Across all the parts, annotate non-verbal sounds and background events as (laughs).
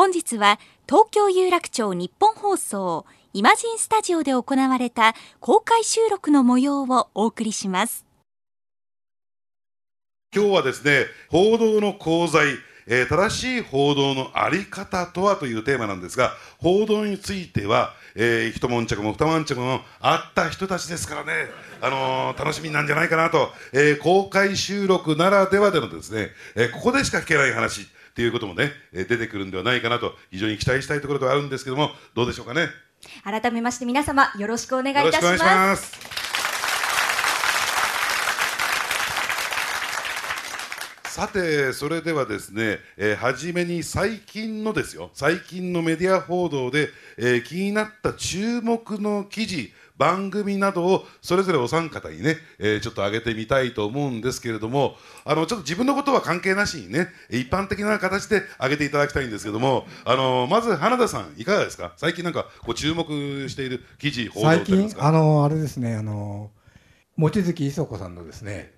本日は東京有楽町日本放送イマジンスタジオで行われた公開収録の模様をお送りします。今日はですね報道の功罪えー、正しい報道の在り方とはというテーマなんですが報道については、えー、一悶着も二悶着もあった人たちですからね、あのー、楽しみなんじゃないかなと、えー、公開収録ならではでのですね、えー、ここでしか聞けない話っていうこともね、えー、出てくるんではないかなと非常に期待したいところではあるんですけどもどうでしょうかね？改めまして皆様よろしくお願いいたします。さてそれではですね、えー、初めに最近のですよ。最近のメディア報道で、えー、気になった注目の記事番組などをそれぞれお三方にね、えー、ちょっと上げてみたいと思うんですけれどもあのちょっと自分のことは関係なしにね一般的な形で上げていただきたいんですけどもあのまず花田さんいかがですか？最近なんかこう注目している記事報道最近あのあれですねあの望月磯子さんのですね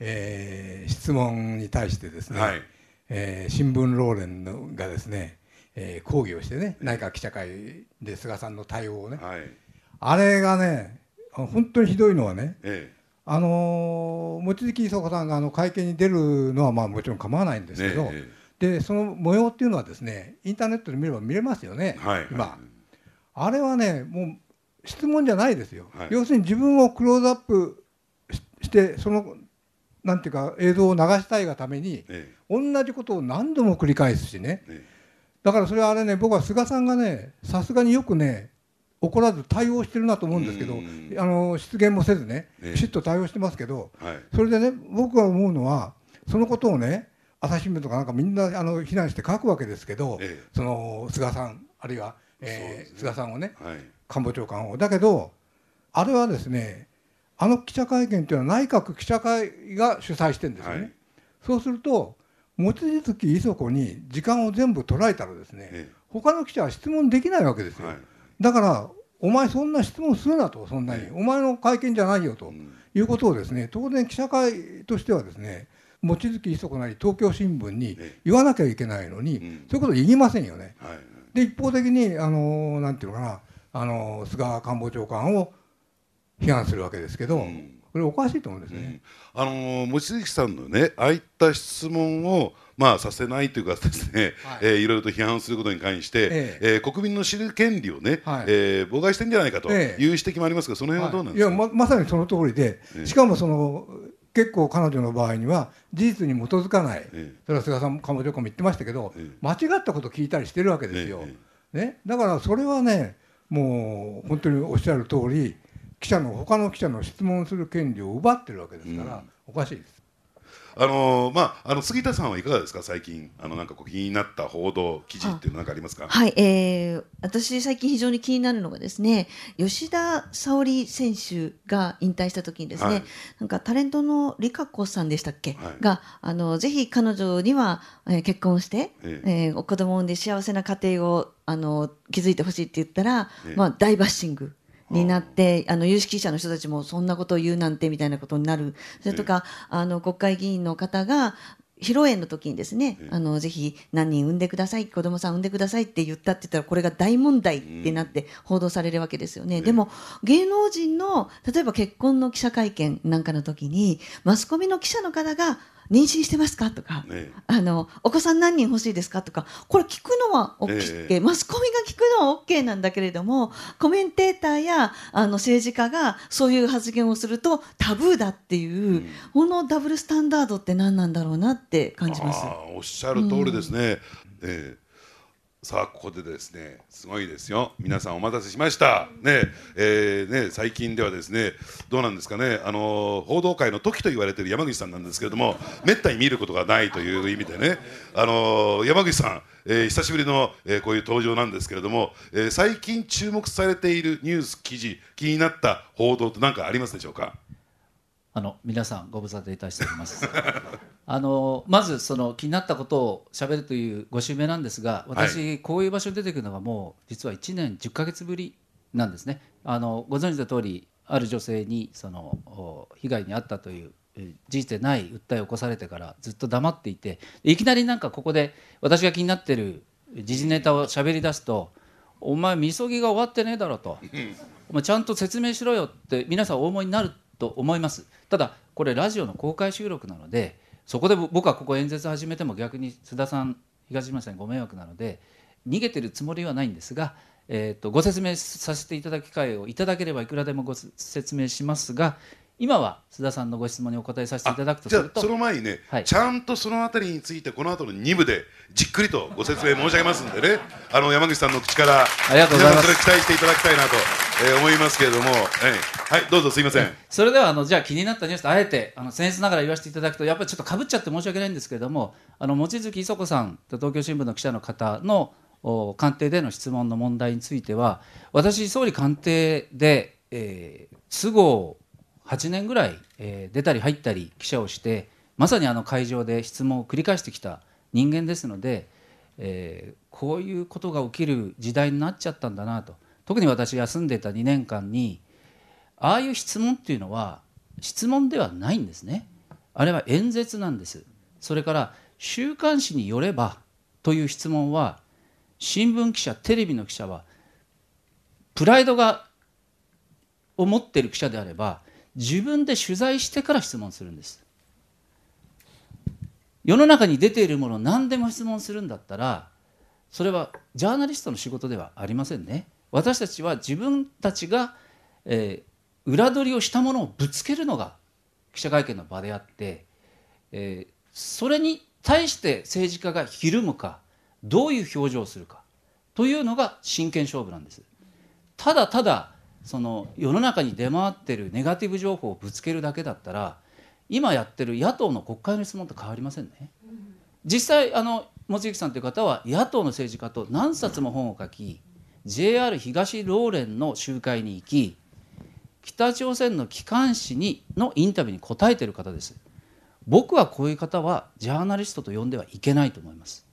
えー、質問に対してですね、はい、えー、新聞ローレンのがですね、えー、抗議をしてね内閣記者会で菅さんの対応をね、はい、あれがね本当にひどいのはね、ええ、あの望月磯子さんがあの会見に出るのはまあもちろん構わないんですけど、え、でその模様っていうのはですねインターネットで見れば見れますよね、はい、今、あれはねもう質問じゃないですよ、はい、要するに自分をクローズアップしてそのなんていうか映像を流したいがために、ええ、同じことを何度も繰り返すしね、え、だからそれはあれね僕は菅さんがねさすがによくね怒らず対応してるなと思うんですけどあの失言もせずねきちっと対応してますけど、はい、それでね僕が思うのはそのことをね朝日新聞とかなんかみんなあの非難して書くわけですけど、その菅さんあるいは、えーね、菅さんをね、はい、官房長官を。だけどあれはですねあの記者会見というのは内閣記者会が主催してるんですよね、はい、そうすると望月磯子に時間を全部捉えたらですね、ええ、他の記者は質問できないわけですよ、はい、だからお前そんな質問するなとそんなに、え、お前の会見じゃないよということをですね当然記者会としてはですね望月磯子なり東京新聞に言わなきゃいけないのに、そういうこと言いませんよね。はい、で一方的にあのなんていうのかなあの菅官房長官を批判するわけですけど、これおかしいと思うんですね。あの望月さんのねああいった質問をまあさせないというかですね、はい、えー、いろいろと批判することに関して、ええ。えー、国民の知る権利をね、はい、えー、妨害してんじゃないかという指摘もありますが、その辺はどうなんですか、はい、いやままさにその通りで、しかもその結構彼女の場合には事実に基づかない、それは菅さん官房長官も言ってましたけど、間違ったことを聞いたりしてるわけですよ。ね、だからそれはねもう本当におっしゃる通り記者の他の記者の質問する権利を奪ってるわけですから、うん、おかしいです。あのー、まああの杉田さんはいかがですか？最近あのなんかこう気になった報道記事っていうのなんかありますか？はい、えー、私最近非常に気になるのがですね吉田沙保里選手が引退した時にですね、はい、なんかタレントの理香子さんでしたっけ、はい、があのぜひ彼女には、えー、結婚して、えー、えー、子供を産んで幸せな家庭をあの築いてほしいって言ったら、えー、まあ大バッシング。になってあの有識者の人たちもそんなことを言うなんてみたいなことになる。それとか、あの国会議員の方が披露宴の時にですね、あのぜひ何人産んでください子供さん産んでくださいって言ったって言ったらこれが大問題ってなって報道されるわけですよね、でも芸能人の例えば結婚の記者会見なんかの時にマスコミの記者の方が妊娠してますか？とか、ね、あのお子さん何人欲しいですか？とかこれ聞くのは OK、えー、マスコミが聞くのは OK なんだけれどもコメンテーターやあの政治家がそういう発言をするとタブーだっていう、うん、このダブルスタンダードって何なんだろうなって感じます。おっしゃる通りですね、うん、えーさあここでですねすごいですよ。皆さんお待たせしました。ねえー、ね最近ではですねどうなんですかね。あの報道界の時と言われている山口さんなんですけれどもめったに見ることがないという意味でね。あの山口さん、えー、久しぶりの、えー、こういう登場なんですけれども、え、最近注目されているニュース記事気になった報道って何かありますでしょうか？あの皆さんご無沙汰いたしております。(laughs) あのまずその気になったことをしゃべるというご襲名なんですが私、はい、こういう場所に出てくるのがもう実は1年10か月ぶりなんですね。あのご存知の通りある女性にその被害に遭ったという事実でない訴えを起こされてからずっと黙っていていきなりなんかここで私が気になってる時事ネタを喋り出すと「お前みそぎが終わってねえだろ」と「お前ちゃんと説明しろよ」って皆さんお思いになると思います。ただこれラジオの公開収録なのでそこで僕はここ演説始めても逆に須田さん東島さんにご迷惑なので逃げてるつもりはないんですが、えー、とご説明させていただく機会をいただければいくらでもご説明しますが今は須田さんのご質問にお答えさせていただくとするとその前にね、はい、ちゃんとそのあたりについてこの後の2部でじっくりとご説明申し上げますんでね。(laughs) あの山口さんの口からありがとうございます。それ期待していただきたいなと、えー、思いますけれども、はい、はい、どうぞすいません。それではあのじゃあ気になったニュースとあえてあの僭越ながら言わせていただくとやっぱりちょっとかぶっちゃって申し訳ないんですけれどもあの望月磯子さんと東京新聞の記者の方の官邸での質問の問題については私総理官邸で、えー、都合8年ぐらい、えー、出たり入ったり記者をしてまさにあの会場で質問を繰り返してきた人間ですので、えー、こういうことが起きる時代になっちゃったんだなと。特に私が住んでた2年間にああいう質問っていうのは質問ではないんですね。あれは演説なんです。それから週刊誌によればという質問は新聞記者テレビの記者はプライドがを持ってる記者であれば自分で取材してから質問するんです。世の中に出ているものを何でも質問するんだったらそれはジャーナリストの仕事ではありませんね。私たちは自分たちが、えー、裏取りをしたものをぶつけるのが記者会見の場であって、えー、それに対して政治家がひるむかどういう表情をするかというのが真剣勝負なんです。ただただその世の中に出回ってるネガティブ情報をぶつけるだけだったら今やってる野党の国会の質問と変わりませんね。実際あの望月さんという方は野党の政治家と何冊も本を書き JR 東ローレンの集会に行き北朝鮮の機関紙にのインタビューに答えてる方です僕はこういう方はジャーナリストと呼んではいけないと思います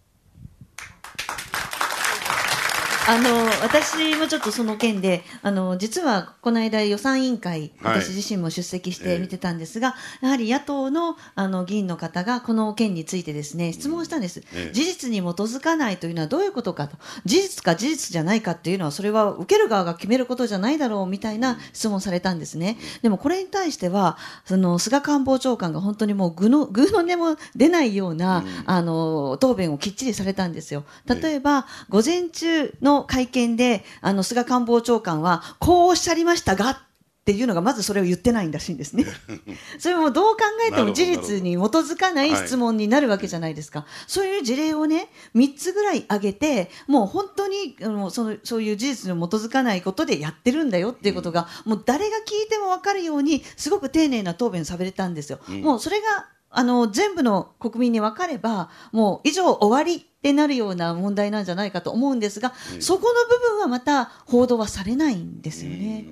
あの私もちょっとその件であの実はこの間予算委員会、私自身も出席して見てたんですが、やはり野党のあの議員の方がこの件についてですね質問したんです、事実に基づかないというのはどういうことかと。事実か事実じゃないかっていうのはそれは受ける側が決めることじゃないだろうみたいな質問されたんですね。でもこれに対してはその菅官房長官が本当にもう具の (laughs) 具の根も出ないような、あの答弁をきっちりされたんですよ。例えば午前中の会見であの菅官房長官はこうおっしゃりましたがっていうのがまずそれを言ってないんらしいんですね。(laughs) それもどう考えても事実に基づかない質問になるわけじゃないですか。はい、そういう事例をね3つぐらい挙げてもう本当にもうそのそういう事実に基づかないことでやってるんだよっていうことが、うん、もう誰が聞いても分かるようにすごく丁寧な答弁されたんですよ。うん、もうそれがあの全部の国民に分かればもう以上終わりってなるような問題なんじゃないかと思うんですが、うん、そこの部分はまた報道はされないんですよね。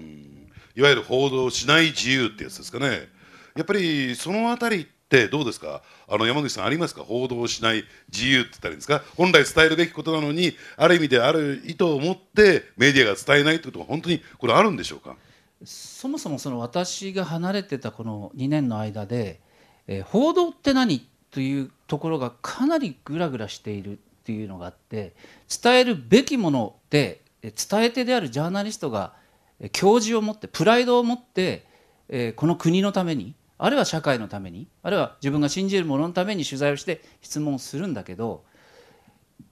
いわゆる報道しない自由ってやつですかね。やっぱりそのあたりってどうですか？あの山口さんありますか？報道しない自由って言ったらいいんですか？本来伝えるべきことなのにある意味である意図を持ってメディアが伝えないということは本当にこれあるんでしょうか？そもそもその私が離れてたこの2年の間でえー、報道って何というところがかなりグラグラしているっていうのがあって伝えるべきもので伝え手であるジャーナリストが教授を持ってプライドを持って、この国のためにあるいは社会のためにあるいは自分が信じるもののために取材をして質問をするんだけど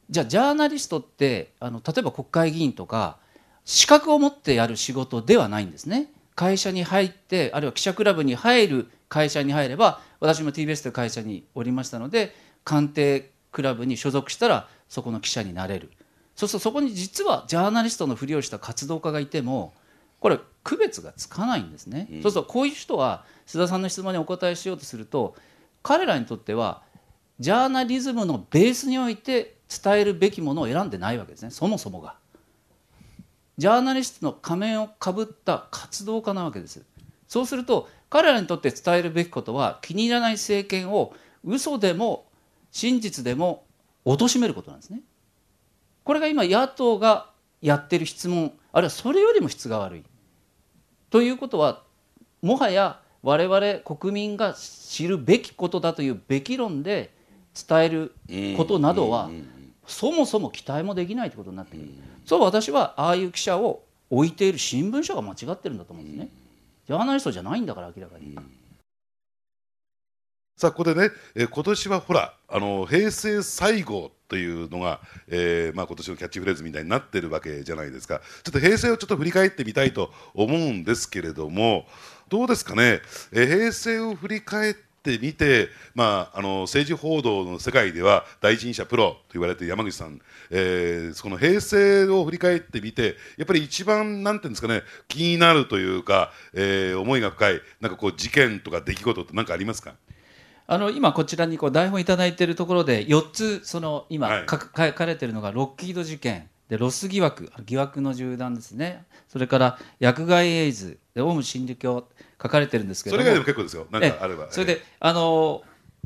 じゃあジャーナリストってあの例えば国会議員とか資格を持ってやる仕事ではないんですね。会社に入ってあるいは記者クラブに入る会社に入れば私も TBS という会社におりましたので官邸クラブに所属したらそこの記者になれる。そうするとそこに実はジャーナリストのふりをした活動家がいてもこれ区別がつかないんですね、うん、そうするとこういう人は須田さんの質問にお答えしようとすると彼らにとってはジャーナリズムのベースにおいて伝えるべきものを選んでないわけですね。そもそもが。ジャーナリストの仮面をかぶった活動家なわけです。そうすると彼らにとって伝えるべきことは気に入らない政権を嘘でも真実でも貶めることなんですね。これが今野党がやってる質問あるいはそれよりも質が悪い。ということはもはや我々国民が知るべきことだというべき論で伝えることなどはそもそも期待もできないということになってくる、そう私はああいう記者を置いている新聞社が間違ってるんだと思うん。ですね、ジャーナリストじゃないんだから明らかに。さあここでね、えー、今年はほらあの平成最後というのが、えーまあ、今年のキャッチフレーズみたいになってるわけじゃないですか。ちょっと平成をちょっと振り返ってみたいと思うんですけれどもどうですかね、えー、平成を振り返ってみて、まあ、あの政治報道の世界では第一人者プロと言われている山口さん、えー、その平成を振り返ってみてやっぱり一番なんていうんですかね気になるというか、えー、思いが深いなんかこう事件とか出来事って何かありますか？あの今こちらにこう台本いただいているところで4つその今、はい、書かれているのがロッキード事件でロス疑惑疑惑の銃弾ですね。それから薬害エイズでオウム真理教書かれてるんですけどそれ以外でも結構ですよ。なんかあれば。それであの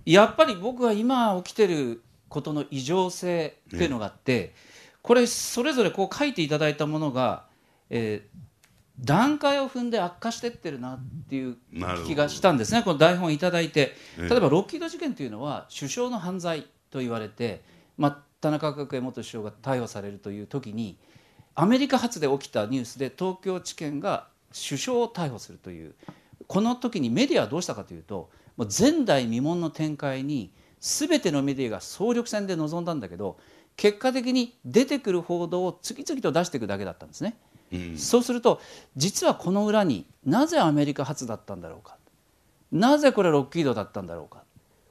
やっぱり僕は今起きてることの異常性っていうのがあって、これそれぞれこう書いていただいたものが、えー、段階を踏んで悪化してってるなっていう気がしたんですね、この台本いただいて、例えばロッキード事件というのは、首相の犯罪と言われて、まあ、田中角栄元首相が逮捕されるという時に、アメリカ発で起きたニュースで、東京地検が首相を逮捕するという、この時にメディアはどうしたかというと、もう前代未聞の展開に、すべてのメディアが総力戦で臨んだんだけど、結果的に出てくる報道を次々と出していくだけだったんですね。そうすると実はこの裏になぜアメリカ発だったんだろうか。なぜこれロッキードだったんだろうか。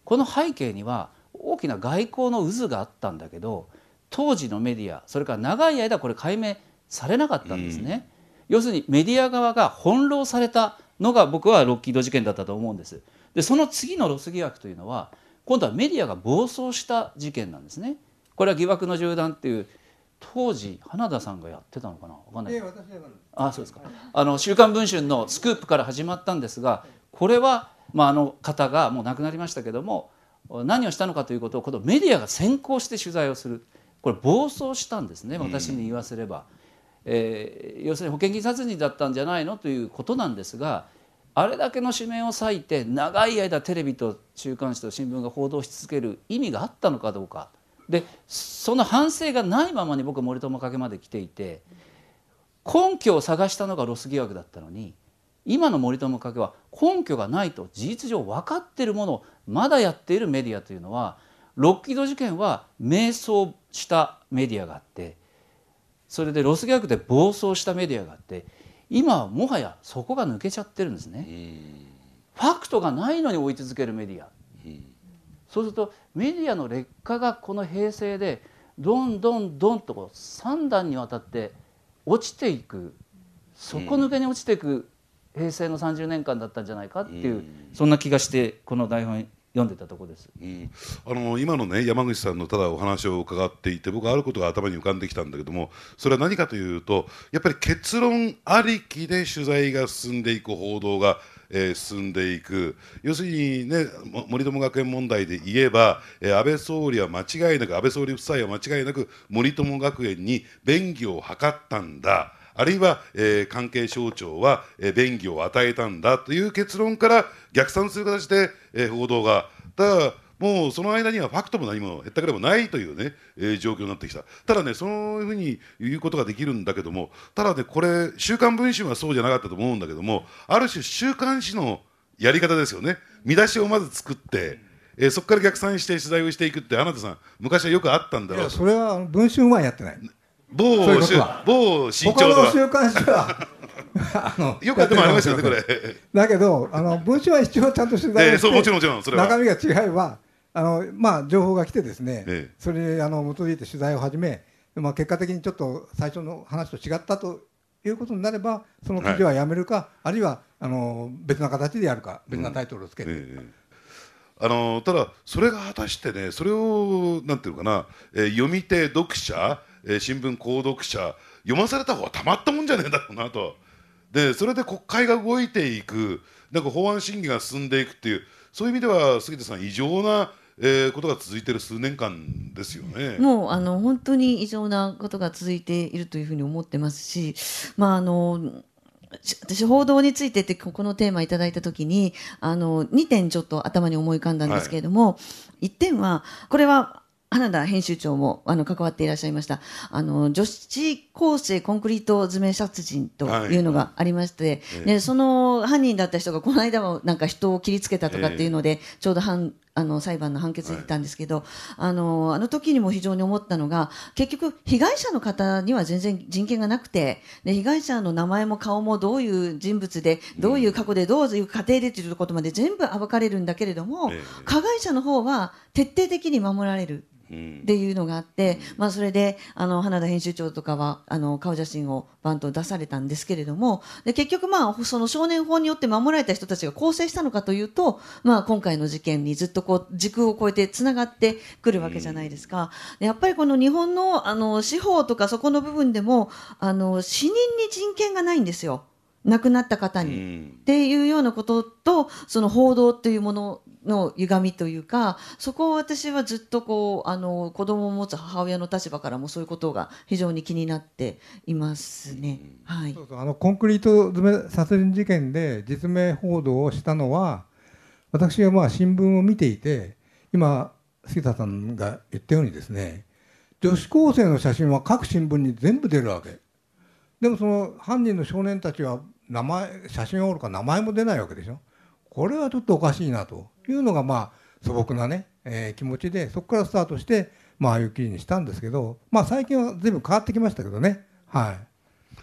この背景には大きな外交の渦があったんだけど当時のメディアそれから長い間これ解明されなかったんですね。要するにメディア側が翻弄されたのが僕はロッキード事件だったと思うんです。でその次のロス疑惑というのは今度はメディアが暴走した事件なんですね。これは疑惑の銃弾っていう当時花田さんがやってたのかな？わかんない。あそうですか。あの週刊文春のスクープから始まったんですが、これはまああの方がもう亡くなりましたけども、何をしたのかということをこのメディアが先行して取材をする。これ暴走したんですね。私に言わせれば。えー、要するに保険金殺人だったんじゃないのということなんですがあれだけの紙面を割いて長い間テレビと週刊誌と新聞が報道し続ける意味があったのかどうかでその反省がないままに僕は森友加計まで来ていて根拠を探したのがロス疑惑だったのに今の森友加計は根拠がないと事実上分かっているものをまだやっているメディアというのはロッキード事件は迷走したメディアがあってそれでロス疑惑で暴走したメディアがあって今はもはや底が抜けちゃってるんですね。ファクトがないのに追い続けるメディア。そうするとメディアの劣化がこの平成でどんどんどんとこう3段にわたって落ちていく底抜けに落ちていく平成の30年間だったんじゃないかっていう、そんな気がしてこの台本読んでたとこです、うん、あの今のね山口さんのただお話を伺っていて僕あることが頭に浮かんできたんだけどもそれは何かというとやっぱり結論ありきで取材が進んでいく報道がえー、進んでいく。要するにね森友学園問題で言えば、えー、安倍総理は間違いなく安倍総理夫妻は間違いなく森友学園に便宜を図ったんだあるいは、えー、関係省庁は、えー、便宜を与えたんだという結論から逆算する形で、えー、報道が。ただもうその間にはファクトも何もへったくれもないというね、えー、状況になってきた、ただね、そういうふうに言うことができるんだけども、ただね、これ、週刊文春はそうじゃなかったと思うんだけども、ある種、週刊誌のやり方ですよね、見出しをまず作って、えー、そこから逆算して取材をしていくって、あなたさん、昔はよくあったんだろうそれは文春はやってない。某某新潮とか。週刊誌はあのよくやってもありますよね、これ。だけど、あの文春は一応ちゃんと取材して、えー、もちろんもちろんそれ中身が違えば、あのまあ、情報が来てですね、ええ、それにあの基づいて取材を始め、まあ、結果的にちょっと最初の話と違ったということになればその記事はやめるか、はい、あるいはあの別な形でやるか別なタイトルをつける、うんえ、あのただ、それが果たしてねそれをなんていうかな、えー、読み手、読者、えー、新聞購読者読まされた方がたまったもんじゃねえんだろうなとでそれで国会が動いていくなんか法案審議が進んでいくっていうそういう意味では杉田さん異常なえー、ことが続いている数年間ですよね。もうあの本当に異常なことが続いているというふうに思ってますし、まああの私報道についてってここのテーマいただいたときにあの2点ちょっと頭に思い浮かんだんですけれども、はい、1点はこれは花田編集長もあの関わっていらっしゃいました。あの女子高生コンクリート詰め殺人というのがありまして、はい、その犯人だった人がこの間もなんか人を切りつけたとかっていうので、ちょうど反あの裁判の判決で言ったんですけど、はい、あのあの時にも非常に思ったのが結局被害者の方には全然人権がなくてで被害者の名前も顔もどういう人物でどういう過去でどういう家庭でということまで全部暴かれるんだけれども、加害者の方は徹底的に守られる。っていうのがあって、まあ、それであの花田編集長とかはあの顔写真をバンと出されたんですけれどもで結局、まあ、その少年法によって守られた人たちが更生したのかというと、まあ、今回の事件にずっとこう時空を超えてつながってくるわけじゃないですか。やっぱりこの日本のあの司法とかそこの部分でもあの死人に人権がないんですよ。亡くなった方に、っていうようなこととその報道というものの歪みというかそこを私はずっとこうあの子供を持つ母親の立場からもそういうことが非常に気になっていますね。はい、そうそう。あのコンクリート詰め殺人事件で実名報道をしたのは私はまあ新聞を見ていて今杉田さんが言ったようにですね女子高生の写真は各新聞に全部出るわけ。でもその犯人の少年たちは名前写真おるか名前も出ないわけでしょこれはちょっとおかしいなというのがまあ素朴なね、えー、気持ちでそこからスタートしてまああいう記事にしたんですけどまあ最近は随分変わってきましたけどねはい。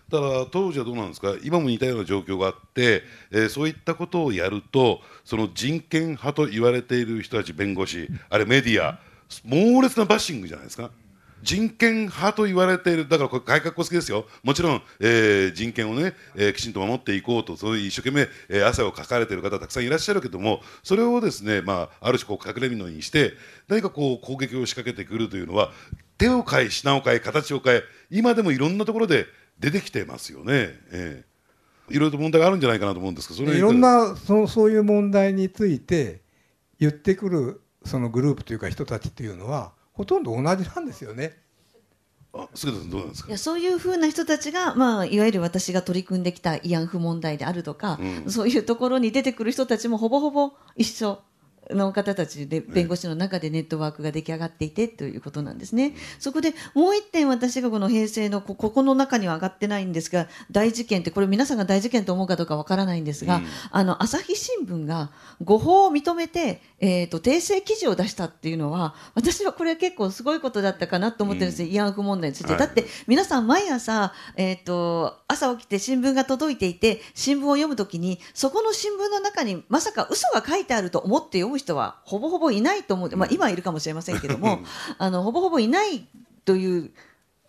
だから当時はどうなんですか？今も似たような状況があって、えー、そういったことをやるとその人権派と言われている人たち弁護士あれメディア猛烈なバッシングじゃないですか。人権派と言われている、だからこれ、改革好きですよ、もちろん、えー、人権をね、えー、きちんと守っていこうと、そういう一生懸命、えー、汗をかかれている方、たくさんいらっしゃるけども、それをですね、まあ、ある種こう、隠れみのにして、何かこう、攻撃を仕掛けてくるというのは、手を変え、品を変え、形を変え、今でもいろんなところで出てきてますよね。えー。いろいろと問題があるんじゃないかなと思うんですけど、それいろんなそそういう問題について言ってくるそのグループというか人たちっていうのはほとんど同じなんですよね。あ菅田さんどうなんですか？いやそういうふうな人たちが、まあ、いわゆる私が取り組んできた慰安婦問題であるとか、うん、そういうところに出てくる人たちもほぼほぼ一緒の方たちで弁護士の中でネットワークが出来上がっていてということなんですね。そこでもう一点私がこの平成のここの中には上がってないんですが大事件ってこれ皆さんが大事件と思うかどうかわからないんですが、うん、あの朝日新聞が誤報を認めて、えーと、訂正記事を出したっていうのは私はこれは結構すごいことだったかなと思ってるんですよ、うん、慰安婦問題について。はい、だって皆さん毎朝、えーと、朝起きて新聞が届いていて新聞を読むときにそこの新聞の中にまさか嘘が書いてあると思って読む人はほぼほぼいないと思う、まあ、今はいるかもしれませんけども (laughs) あのほぼほぼいないという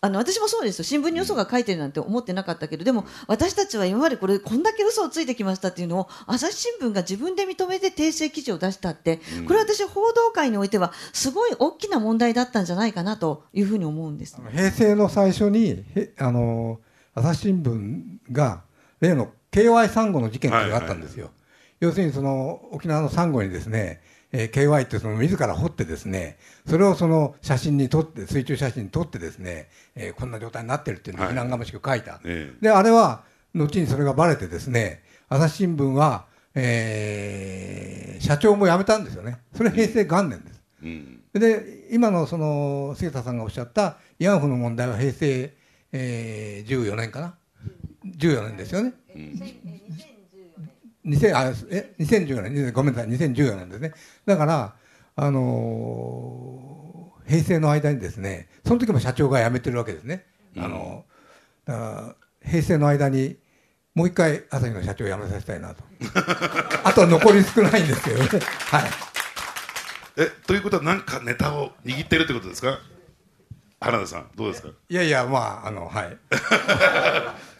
あの私もそうですよ。新聞に嘘が書いてるなんて思ってなかったけどでも私たちは今までこれこんだけ嘘をついてきましたっていうのを朝日新聞が自分で認めて訂正記事を出したってこれは私報道界においてはすごい大きな問題だったんじゃないかなというふうに思うんです。平成の最初にあの朝日新聞が例の KY サンゴの事件があったんですよ、はいはい要するにその沖縄のサンゴにですね、えー、KY ってその自ら掘ってですねそれをその写真に撮って水中写真に撮ってですね、えー、こんな状態になってるっていうのを非難がましく書いた、はい、であれは後にそれがばれてですね朝日新聞は、えー、社長も辞めたんですよね。それ平成元年です、うん、で今のその杉田さんがおっしゃった慰安婦の問題は平成、えー、14年かな。14年ですよね、うん2000あえ2014年ごめんなさい2014年ですね。だからあのー、平成の間にですねその時も社長が辞めてるわけですね、うん、あのだから平成の間にもう一回朝日の社長を辞めさせたいなと。(laughs) あとは残り少ないんですけどね。はい。えということは何かネタを握ってるってことですか？原田さんどうですか？いやいやまああのはい (laughs)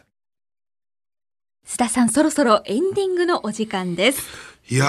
須田さんそろそろエンディングのお時間です。いや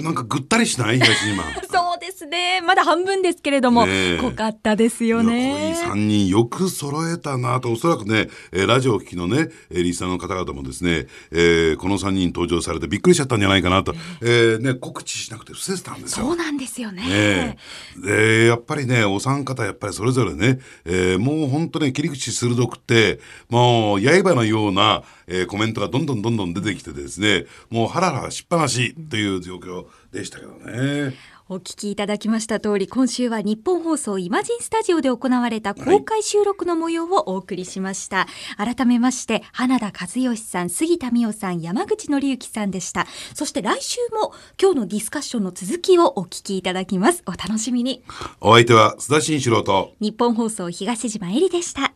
ー、なんかぐったりしない？東島。(laughs) そうですね。まだ半分ですけれども、ね、濃かったですよね。濃い3人よく揃えたなと、おそらくね、えー、ラジオを聴きのね、えー、リスナーの方々もですね、えー、この3人登場されてびっくりしちゃったんじゃないかなと、えー、ね、告知しなくて伏せてたんですよ。そうなんですよね。ねで、やっぱりね、お三方やっぱりそれぞれね、えー、もう本当ね、切り口鋭くて、もう刃のような、えー、コメントがどんどんどんどん出てきてですね、もうハラハラしっぱなしという状況でしたけどね。お聞きいただきました通り今週は日本放送イマジンスタジオで行われた公開収録の模様をお送りしました、はい、改めまして花田和義さん杉田美代さん山口紀之さんでした。そして来週も今日のディスカッションの続きをお聞きいただきます。お楽しみに。お相手は須田慎四郎と。日本放送東島えりでした